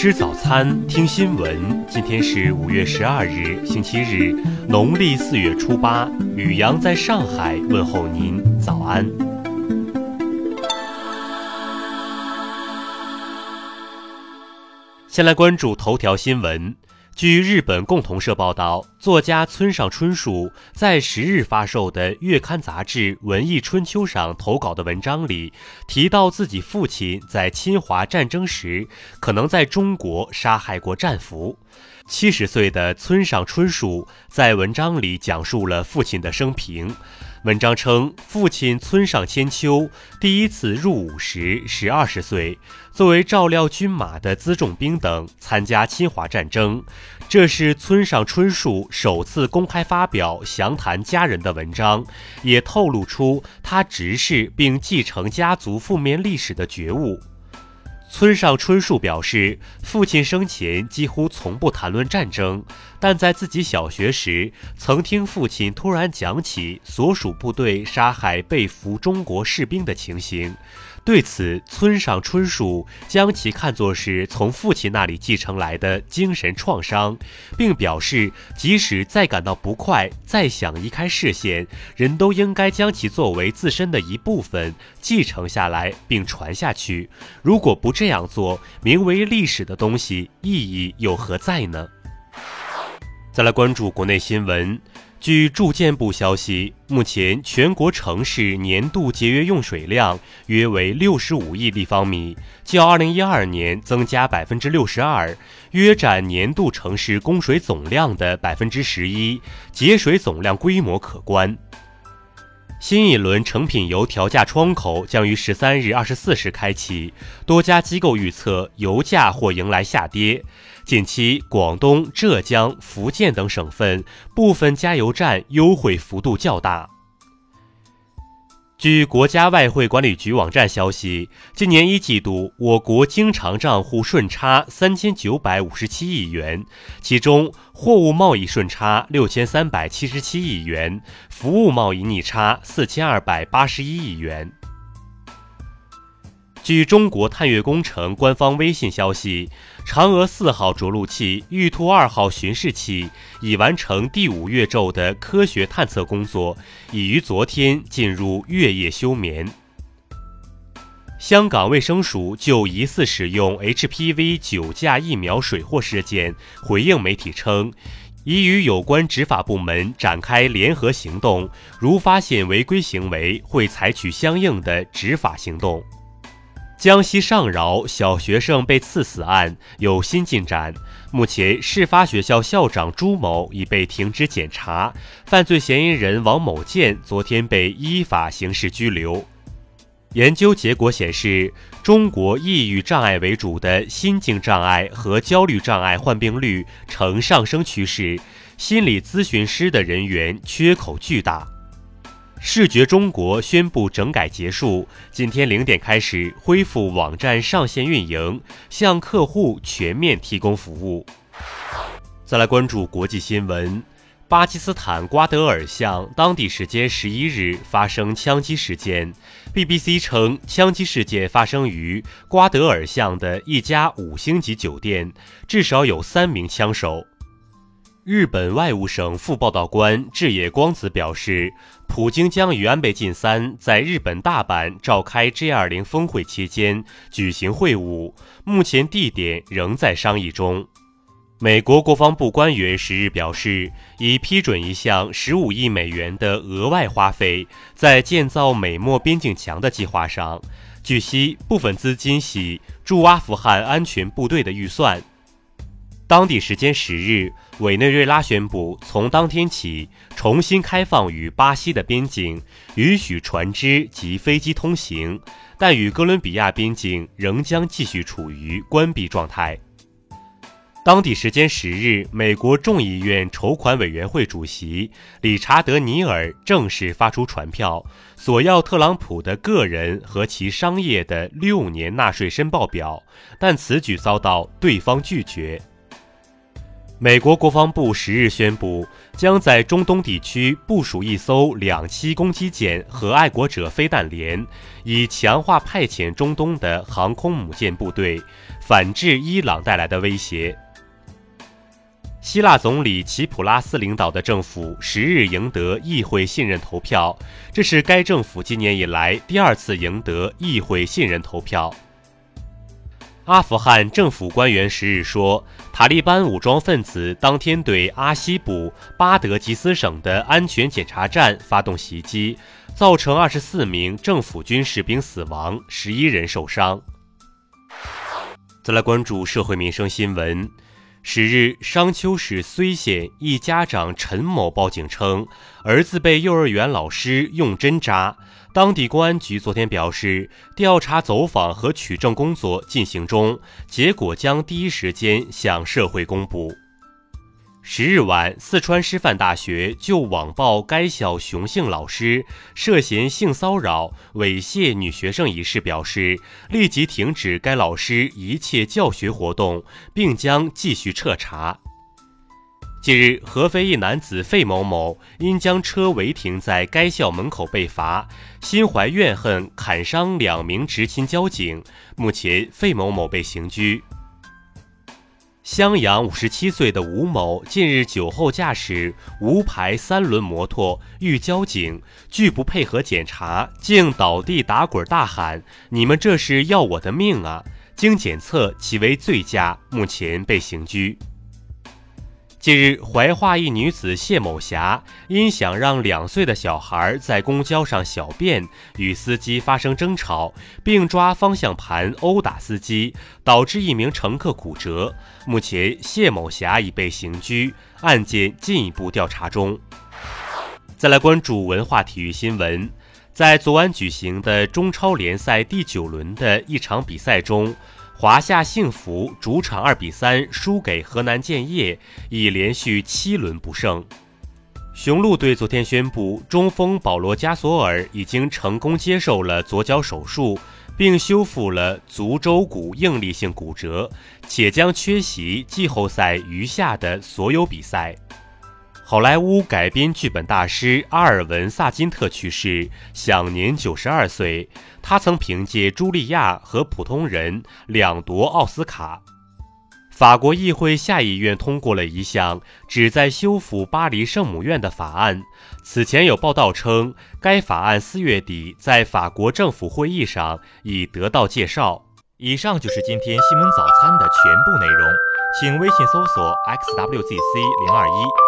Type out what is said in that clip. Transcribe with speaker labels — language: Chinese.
Speaker 1: 吃早餐，听新闻。今天是五月十二日，星期日，农历四月初八。雨阳在上海问候您，早安。先来关注头条新闻。据日本共同社报道，作家村上春树在十日发售的月刊杂志《文艺春秋》上投稿的文章里，提到自己父亲在侵华战争时可能在中国杀害过战俘。七十岁的村上春树在文章里讲述了父亲的生平。文章称，父亲村上千秋第一次入伍时是二十岁，作为照料军马的辎重兵等参加侵华战争。这是村上春树首次公开发表详谈家人的文章，也透露出他直视并继承家族负面历史的觉悟。村上春树表示，父亲生前几乎从不谈论战争，但在自己小学时，曾听父亲突然讲起所属部队杀害被俘中国士兵的情形。对此，村上春树将其看作是从父亲那里继承来的精神创伤，并表示，即使再感到不快，再想移开视线，人都应该将其作为自身的一部分继承下来并传下去。如果不这样做，名为历史的东西意义又何在呢？再来关注国内新闻。据住建部消息，目前全国城市年度节约用水量约为六十五亿立方米，较二零一二年增加百分之六十二，约占年度城市供水总量的百分之十一，节水总量规模可观。新一轮成品油调价窗口将于十三日二十四时开启，多家机构预测油价或迎来下跌。近期，广东、浙江、福建等省份部分加油站优惠幅度较大。据国家外汇管理局网站消息，今年一季度我国经常账户顺差三千九百五十七亿元，其中货物贸易顺差六千三百七十七亿元，服务贸易逆差四千二百八十一亿元。据中国探月工程官方微信消息，嫦娥四号着陆器、玉兔二号巡视器已完成第五月昼的科学探测工作，已于昨天进入月夜休眠。香港卫生署就疑似使用 HPV 九价疫苗水货事件回应媒体称，已与有关执法部门展开联合行动，如发现违规行为，会采取相应的执法行动。江西上饶小学生被刺死案有新进展，目前事发学校校长朱某已被停职检查，犯罪嫌疑人王某建昨天被依法刑事拘留。研究结果显示，中国抑郁障碍为主的心境障碍和焦虑障碍患病率呈上升趋势，心理咨询师的人员缺口巨大。视觉中国宣布整改结束，今天零点开始恢复网站上线运营，向客户全面提供服务。再来关注国际新闻，巴基斯坦瓜德尔巷当地时间十一日发生枪击事件，BBC 称枪击事件发生于瓜德尔巷的一家五星级酒店，至少有三名枪手。日本外务省副报道官志野光子表示，普京将与安倍晋三在日本大阪召开 G20 峰会期间举行会晤，目前地点仍在商议中。美国国防部官员十日表示，已批准一项15亿美元的额外花费在建造美墨边境墙的计划上。据悉，部分资金系驻阿富汗安全部队的预算。当地时间十日，委内瑞拉宣布从当天起重新开放与巴西的边境，允许船只及飞机通行，但与哥伦比亚边境仍将继续处于关闭状态。当地时间十日，美国众议院筹款委员会主席理查德·尼尔正式发出传票，索要特朗普的个人和其商业的六年纳税申报表，但此举遭到对方拒绝。美国国防部十日宣布，将在中东地区部署一艘两栖攻击舰和爱国者飞弹连，以强化派遣中东的航空母舰部队，反制伊朗带来的威胁。希腊总理齐普拉斯领导的政府十日赢得议会信任投票，这是该政府今年以来第二次赢得议会信任投票。阿富汗政府官员十日说，塔利班武装分子当天对阿西卜巴德吉斯省的安全检查站发动袭击，造成二十四名政府军士兵死亡，十一人受伤。再来关注社会民生新闻。十日，商丘市睢县一家长陈某报警称，儿子被幼儿园老师用针扎。当地公安局昨天表示，调查走访和取证工作进行中，结果将第一时间向社会公布。十日晚，四川师范大学就网曝该校雄性老师涉嫌性骚扰、猥亵女学生一事表示，立即停止该老师一切教学活动，并将继续彻查。近日，合肥一男子费某某因将车违停在该校门口被罚，心怀怨恨，砍伤两名执勤交警。目前，费某某被刑拘。襄阳五十七岁的吴某近日酒后驾驶无牌三轮摩托遇交警，拒不配合检查，竟倒地打滚大喊：“你们这是要我的命啊！”经检测，其为醉驾，目前被刑拘。近日，怀化一女子谢某霞因想让两岁的小孩在公交上小便，与司机发生争吵，并抓方向盘殴打司机，导致一名乘客骨折。目前，谢某霞已被刑拘，案件进一步调查中。再来关注文化体育新闻，在昨晚举行的中超联赛第九轮的一场比赛中。华夏幸福主场二比三输给河南建业，已连续七轮不胜。雄鹿队昨天宣布，中锋保罗加索尔已经成功接受了左脚手术，并修复了足舟骨应力性骨折，且将缺席季后赛余下的所有比赛。好莱坞改编剧本大师阿尔文·萨金特去世，享年九十二岁。他曾凭借《茱莉亚》和《普通人》两夺奥斯卡。法国议会下议院通过了一项旨在修复巴黎圣母院的法案。此前有报道称，该法案四月底在法国政府会议上已得到介绍。以上就是今天新闻早餐的全部内容，请微信搜索 xwzc 零二一。